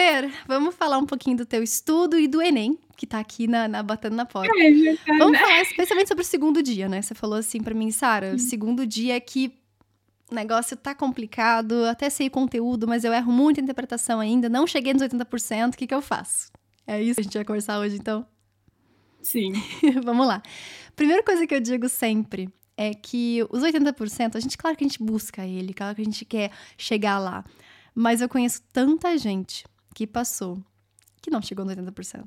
Fer, vamos falar um pouquinho do teu estudo e do Enem, que tá aqui na, na batendo na porta. É, tá, vamos né? falar especialmente sobre o segundo dia, né? Você falou assim para mim, Sara, o segundo dia é que o negócio tá complicado, até sei o conteúdo, mas eu erro muito a interpretação ainda, não cheguei nos 80%, o que que eu faço? É isso que a gente vai conversar hoje, então? Sim. Vamos lá. Primeira coisa que eu digo sempre é que os 80%, a gente, claro que a gente busca ele, claro que a gente quer chegar lá. Mas eu conheço tanta gente que passou que não chegou no 80%.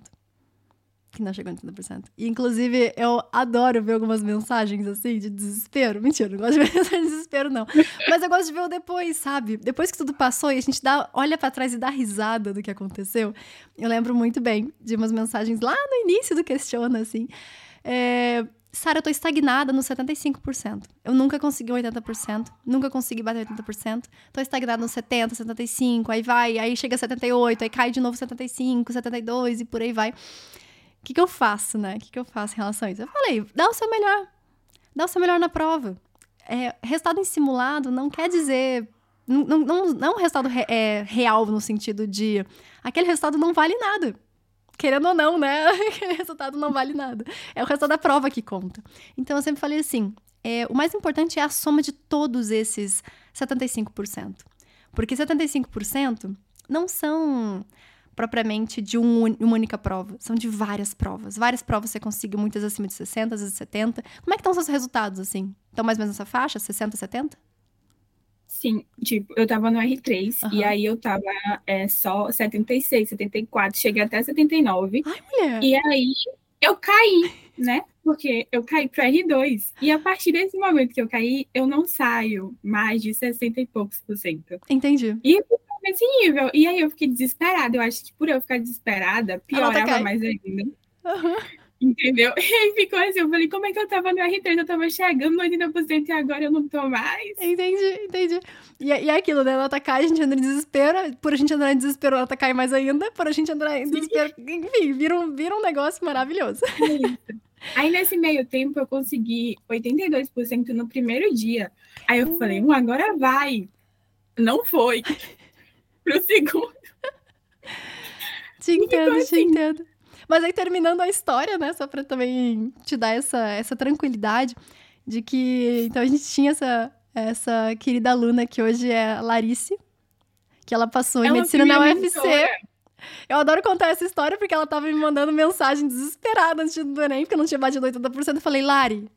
Que não chegou no 80%. E, inclusive, eu adoro ver algumas mensagens assim de desespero. Mentira, não gosto de ver mensagem de desespero, não. Mas eu gosto de ver o depois, sabe? Depois que tudo passou e a gente dá, olha para trás e dá risada do que aconteceu. Eu lembro muito bem de umas mensagens lá no início do Questiona, assim. É, Sara, eu tô estagnada no 75%. Eu nunca consegui 80%, nunca consegui bater 80%. Tô estagnada no 70, 75, aí vai, aí chega a 78, aí cai de novo 75, 72 e por aí vai. O que, que eu faço, né? O que, que eu faço em relação a isso? Eu falei, dá o seu melhor. Dá o seu melhor na prova. É, resultado em simulado não quer dizer. Não, não, não, não é um resultado re, é, real no sentido de. Aquele resultado não vale nada querendo ou não, né? Aquele resultado não vale nada. É o resultado da prova que conta. Então eu sempre falei assim: é, o mais importante é a soma de todos esses 75%. Porque 75% não são propriamente de um, uma única prova, são de várias provas. Várias provas você consegue, muitas acima de 60, às vezes 70. Como é que estão os seus resultados, assim? Estão mais ou menos nessa faixa, 60, 70? Sim, tipo, eu tava no R3 Aham. e aí eu tava é, só 76, 74, cheguei até 79. Ai, mulher! E aí eu caí, né? Porque eu caí pro R2. E a partir desse momento que eu caí, eu não saio mais de 60 e poucos por cento. Entendi. E eu nesse nível. E aí eu fiquei desesperada. Eu acho que por eu ficar desesperada, piorava mais ainda. Aham. Entendeu? E aí ficou assim, eu falei, como é que eu tava no R3? Eu tava chegando no 80% e agora eu não tô mais. Entendi, entendi. E, é- e é aquilo, né? A nota cai, a gente entra em desespero. Por a gente entrar em desespero, a nota cai mais ainda. Por a gente entrar em desespero. Enfim, vira um, vira um negócio maravilhoso. Aí nesse meio tempo eu consegui 82% no primeiro dia. Aí eu falei, um, agora vai. Não foi. Pro segundo. Te entendo, te assim. entendo. Mas aí, terminando a história, né? Só pra também te dar essa, essa tranquilidade de que. Então, a gente tinha essa, essa querida aluna que hoje é Larice, que ela passou em Ela medicina na UFC. mentora. Eu adoro contar essa história porque ela tava me mandando mensagem desesperada antes do Enem, porque eu não tinha batido 80%. Eu falei, Lari,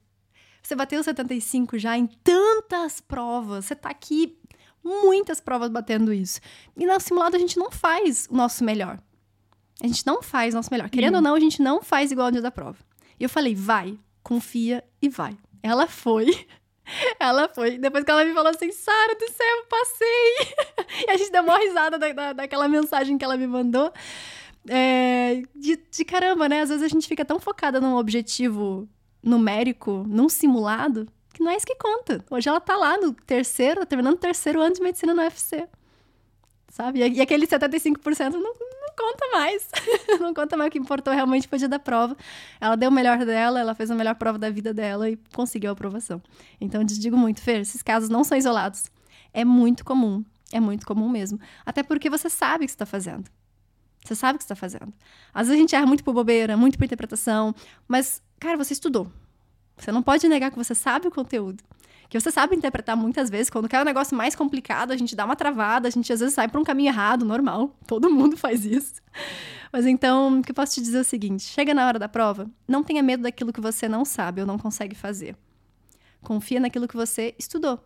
você bateu 75 já em tantas provas. Você tá aqui muitas provas batendo isso. E no simulado a gente não faz o nosso melhor. A gente não faz nosso melhor. Querendo ou não, a gente não faz igual no dia da prova. E eu falei, vai, confia e vai. Ela foi. Ela foi. Depois que ela me falou assim, Sara do céu, passei. e a gente deu uma risada da, da, daquela mensagem que ela me mandou. É, de, de caramba, né? Às vezes a gente fica tão focada num objetivo numérico, num simulado, que não é isso que conta. Hoje ela tá lá no terceiro, terminando o terceiro ano de medicina no UFC. Sabe? E, aquele 75% não, não conta mais. não conta mais. O que importou realmente foi o dia da prova. Ela deu o melhor dela, ela fez a melhor prova da vida dela e conseguiu a aprovação. Então, eu te digo muito, Fer, esses casos não são isolados. É muito comum. É muito comum mesmo. Até porque você sabe o que está fazendo. Você sabe o que está fazendo. Às vezes a gente erra muito por bobeira, muito por interpretação, mas, cara, você estudou. Você não pode negar que você sabe o conteúdo. Que você sabe interpretar muitas vezes. Quando quer um negócio mais complicado, a gente dá uma travada, a gente às vezes sai para um caminho errado, normal. Todo mundo faz isso. Mas então, o que eu posso te dizer é o seguinte: chega na hora da prova, não tenha medo daquilo que você não sabe ou não consegue fazer. Confia naquilo que você estudou.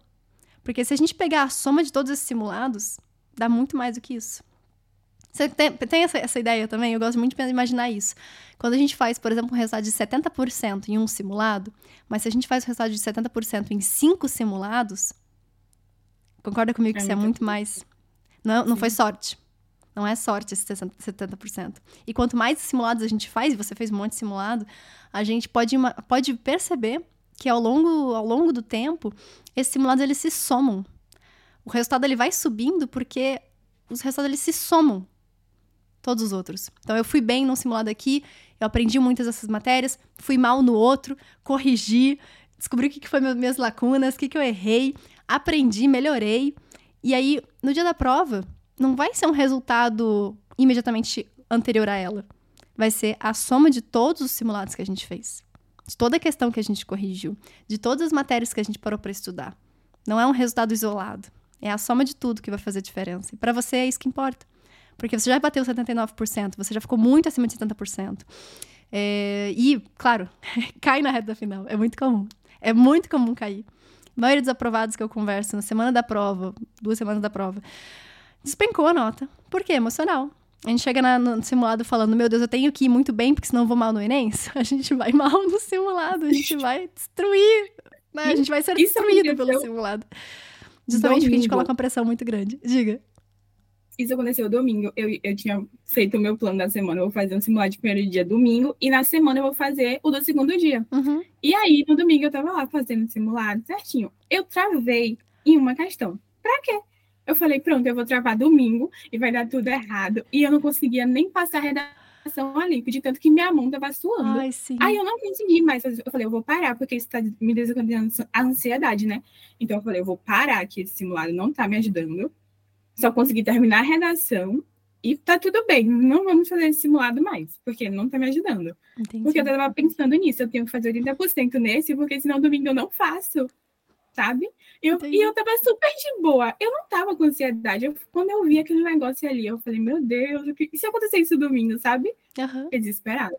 Porque se a gente pegar a soma de todos esses simulados, dá muito mais do que isso. Você tem, tem essa, essa, ideia também? Eu gosto muito de imaginar isso. Quando a gente faz, por exemplo, um resultado de 70% em um simulado, mas se a gente faz o resultado de 70% em cinco simulados, concorda comigo que é isso é muito mais. Não, não foi sorte. Não é sorte esse 70%. E quanto mais simulados a gente faz, e você fez um monte de simulado, a gente pode, pode perceber que ao longo, ao longo do tempo, esses simulados eles se somam. O resultado ele vai subindo porque os resultados eles se somam todos os outros. Então eu fui bem num simulado aqui, eu aprendi muitas dessas matérias, fui mal no outro, corrigi, descobri o que, foi minhas lacunas, o que, que eu errei, aprendi, melhorei. E aí, no dia da prova, não vai ser um resultado imediatamente anterior a ela. Vai ser a soma de todos os simulados que a gente fez. De toda a questão que a gente corrigiu. De todas as matérias que a gente parou para estudar. Não é um resultado isolado. É a soma de tudo que vai fazer diferença. E para você é isso que importa. Porque você já bateu 79%, você já ficou muito acima de 70%. É, e, claro, cai na reta final. É muito comum. É muito comum cair. A maioria dos aprovados que eu converso na semana da prova, duas semanas da prova, despencou a nota. Por quê? Emocional. A gente chega na, no simulado falando, meu Deus, eu tenho que ir muito bem, porque senão eu vou mal no Enem. A gente vai mal no simulado, a gente vai destruir. Né? A gente vai ser Isso destruído pelo simulado. Justamente porque a gente coloca uma pressão muito grande. Diga. Isso aconteceu domingo. Eu, eu tinha feito o meu plano da semana. Eu vou fazer um simulado de primeiro dia domingo. E na semana eu vou fazer o do segundo dia. Uhum. E aí, no domingo, eu tava lá fazendo o simulado certinho. Eu travei em uma questão. Pra quê? Eu falei, pronto, eu vou travar domingo e vai dar tudo errado. E eu não conseguia nem passar a redação ali, de tanto que minha mão tava suando. Ai, sim. Aí eu não consegui mais. Eu falei, eu vou parar, porque isso tá me desencadeando a ansiedade, né? Então eu falei, eu vou parar aqui, esse simulado não tá me ajudando só consegui terminar a redação e tá tudo bem, não vamos fazer esse simulado mais, porque não tá me ajudando. Entendi. Porque eu tava pensando nisso, eu tenho que fazer 80% nesse, porque senão domingo eu não faço, sabe? Eu, e eu tava super de boa, eu não tava com ansiedade. Eu, quando eu vi aquele negócio ali, eu falei, meu Deus, e se acontecer isso domingo, sabe? Uhum. Fiquei desesperada.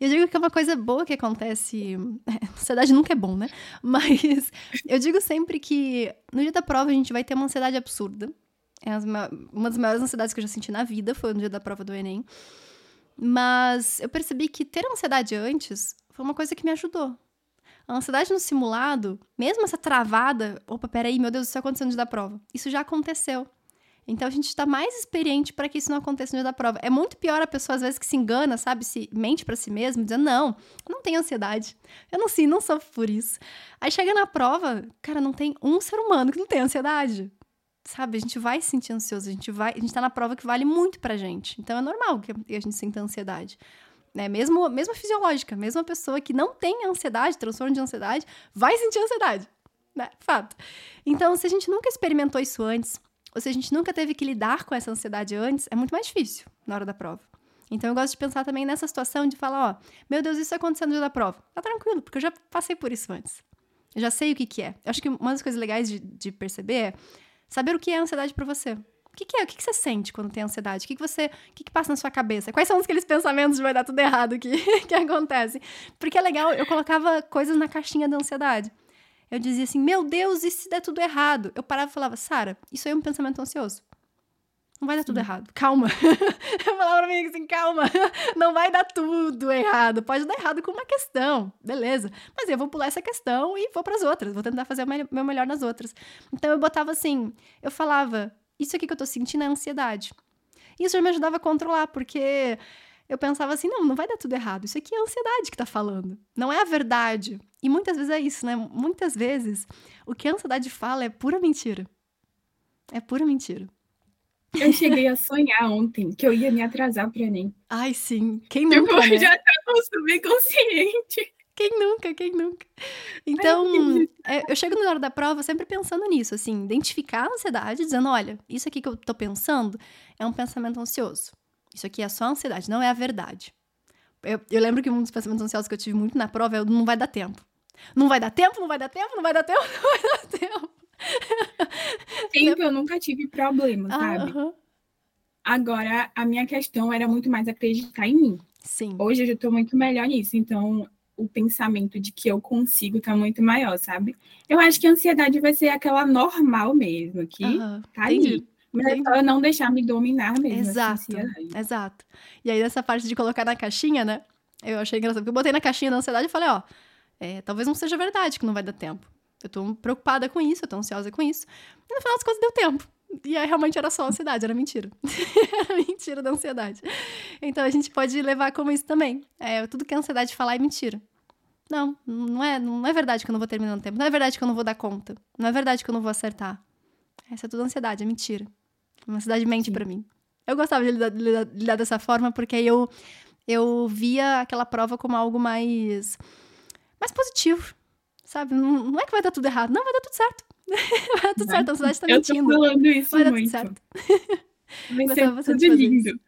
Eu digo que é uma coisa boa que acontece. É, ansiedade nunca é bom, né? Mas eu digo sempre que no dia da prova a gente vai ter uma ansiedade absurda. É uma das maiores ansiedades que eu já senti na vida foi no dia da prova do Enem. Mas eu percebi que ter ansiedade antes foi uma coisa que me ajudou. A ansiedade no simulado, mesmo essa travada, opa, peraí, meu Deus, isso está acontecendo no dia da prova. Isso já aconteceu. Então a gente está mais experiente para que isso não aconteça no dia da prova. É muito pior a pessoa, às vezes, que se engana, sabe? Se mente para si mesmo, dizendo, não, eu não tenho ansiedade. Eu não sim, não sofro por isso. Aí chega na prova, cara, não tem um ser humano que não tem ansiedade sabe, a gente vai se sentir ansioso, a gente vai, a gente tá na prova que vale muito pra gente. Então é normal que a gente sinta ansiedade. Né? Mesmo, mesmo fisiológica, mesmo a pessoa que não tem ansiedade, transtorno de ansiedade, vai sentir ansiedade. Né? Fato. Então, se a gente nunca experimentou isso antes, ou se a gente nunca teve que lidar com essa ansiedade antes, é muito mais difícil na hora da prova. Então eu gosto de pensar também nessa situação de falar, ó, meu Deus, isso aconteceu no dia da prova. Tá tranquilo, porque eu já passei por isso antes. Eu já sei o que, que é. Eu acho que uma das coisas legais de, de perceber é Saber o que é ansiedade para você. O que, que, é? O que, que, você sente quando tem ansiedade? O que, que você. O que, que passa na sua cabeça? Quais são aqueles pensamentos de vai dar tudo errado que, que acontecem? Porque é legal, eu colocava coisas na caixinha da ansiedade. Eu dizia assim, meu Deus, e se der tudo errado? Eu parava e falava, Sara, isso aí é um pensamento ansioso. Não vai dar tudo errado. Calma. eu falava pra mim assim, calma. Não vai dar tudo errado. Pode dar errado com uma questão. Beleza. Mas eu vou pular essa questão e vou para as outras. Vou tentar fazer o meu melhor nas outras. Então eu botava assim, eu falava, isso aqui que eu tô sentindo é ansiedade. Isso já me ajudava a controlar, porque eu pensava assim, não, não vai dar tudo errado. Isso aqui é a ansiedade que tá falando. Não é a verdade. E muitas vezes é isso, né? Muitas vezes o que a ansiedade fala é pura mentira. É pura mentira. Eu cheguei a sonhar ontem que eu ia me atrasar para Enem. Ai, sim. Quem nunca, tipo, né? já tá no subconsciente. Quem nunca, quem nunca? Então, é, eu chego na hora da prova sempre pensando nisso, assim, identificar a ansiedade, dizendo, olha, isso aqui que eu tô pensando é um pensamento ansioso. Isso aqui é só ansiedade, não é a verdade. Eu, eu lembro que um dos pensamentos ansiosos que eu tive muito na prova é não vai dar tempo. Não vai dar tempo, não vai dar tempo, não vai dar tempo, não vai dar tempo. Tempo eu nunca tive problema, sabe? Uhum. Agora, a minha questão era muito mais acreditar em mim. Sim. Hoje eu já estou muito melhor nisso, então o pensamento de que eu consigo tá muito maior, sabe? Eu acho que a ansiedade vai ser aquela normal mesmo, que uhum. tá Entendi. ali. Mas é não deixar me dominar mesmo. Exato, exato. E aí, nessa parte de colocar na caixinha, né? Eu achei engraçado, porque eu botei na caixinha da ansiedade e falei, ó, é, talvez não seja verdade que não vai dar tempo. Eu tô preocupada com isso, eu tô ansiosa com isso. E no final das contas deu tempo. E aí realmente era só ansiedade, era mentira. era mentira da ansiedade. Então a gente pode levar como isso também. É, tudo que a ansiedade falar é mentira. Não, não é, não é verdade que eu não vou terminar no tempo. Não é verdade que eu não vou dar conta. Não é verdade que eu não vou acertar. Essa é tudo ansiedade, é mentira. A ansiedade mente para mim. Eu gostava de lidar, lidar, lidar dessa forma porque aí eu, eu via aquela prova como algo mais, mais positivo. Sabe? Não, não é que vai dar tudo errado. Não, vai dar tudo certo. vai dar tudo certo. A ansiedade tá mentindo. Eu tô falando isso vai muito. dar tudo certo. Vai ser tudo lindo.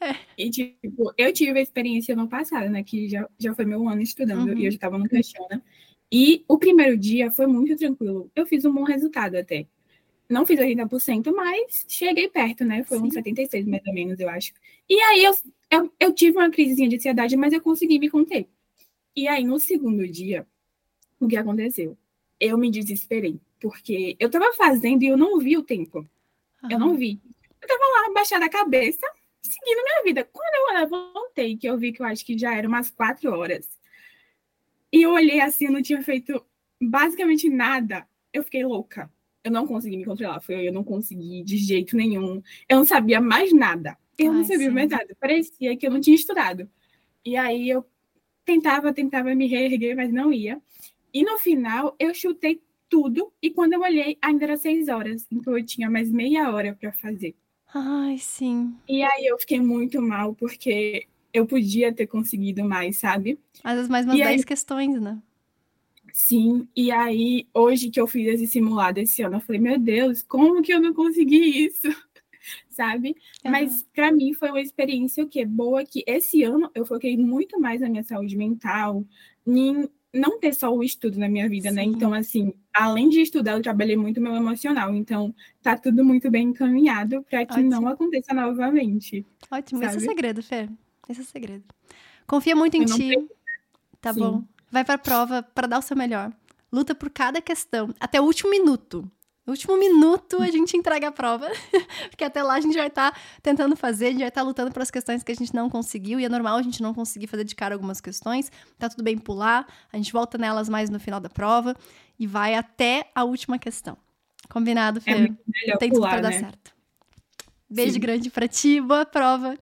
É. E, tipo, eu tive a experiência no passado, né? Que já, já foi meu ano estudando Uhum. e eu já tava no questiona. E o primeiro dia foi muito tranquilo. Eu fiz um bom resultado até. Não fiz 80%, mas cheguei perto, né? Foi Sim. uns 76, mais ou menos, eu acho. E aí eu, eu, eu tive uma crisezinha de ansiedade, mas eu consegui me conter. E aí, no segundo dia, o que aconteceu? Eu me desesperei, porque eu tava fazendo e eu não vi o tempo. Eu não vi. Eu tava lá, baixada a cabeça, seguindo minha vida. Quando eu levantei, que eu vi que eu acho que já era umas quatro horas, e eu olhei assim, eu não tinha feito basicamente nada, eu fiquei louca. Eu não consegui me controlar, foi eu não consegui de jeito nenhum. Eu não sabia mais nada. Eu não Ai, sabia sim. mais nada. Parecia que eu não tinha estudado. E aí eu tentava, tentava me reerguer, mas não ia. E no final, eu chutei tudo. E quando eu olhei, ainda era seis horas. Então eu tinha mais meia hora para fazer. Ai, sim. E aí eu fiquei muito mal, porque eu podia ter conseguido mais, sabe? Às vezes mais umas E aí- 10 questões, né? Sim, e aí, hoje que eu fiz esse simulado esse ano, eu falei, meu Deus, como que eu não consegui isso? Sabe? Mas para mim foi uma experiência o quê? Boa que esse ano eu foquei muito mais na minha saúde mental, em não ter só o estudo na minha vida, né? Sim. Então, assim, além de estudar, eu trabalhei muito meu emocional. Então, tá tudo muito bem encaminhado para que Ótimo. não aconteça novamente. Ótimo, esse é o sabe? segredo, Fê. Esse é o segredo. Confia muito em Eu ti. Tá Sim. bom. Vai pra prova pra dar o seu melhor. Luta por cada questão, até o último minuto. No último minuto a gente entrega a prova, porque até lá a gente vai estar tentando fazer, a gente vai estar lutando pelas questões que a gente não conseguiu, e é normal a gente não conseguir fazer de cara algumas questões, tá tudo bem pular, a gente volta nelas mais no final da prova e vai até a última questão. Combinado, Fê? É Tem tudo pular, pra dar né? certo. Beijo Sim. grande pra ti, boa prova.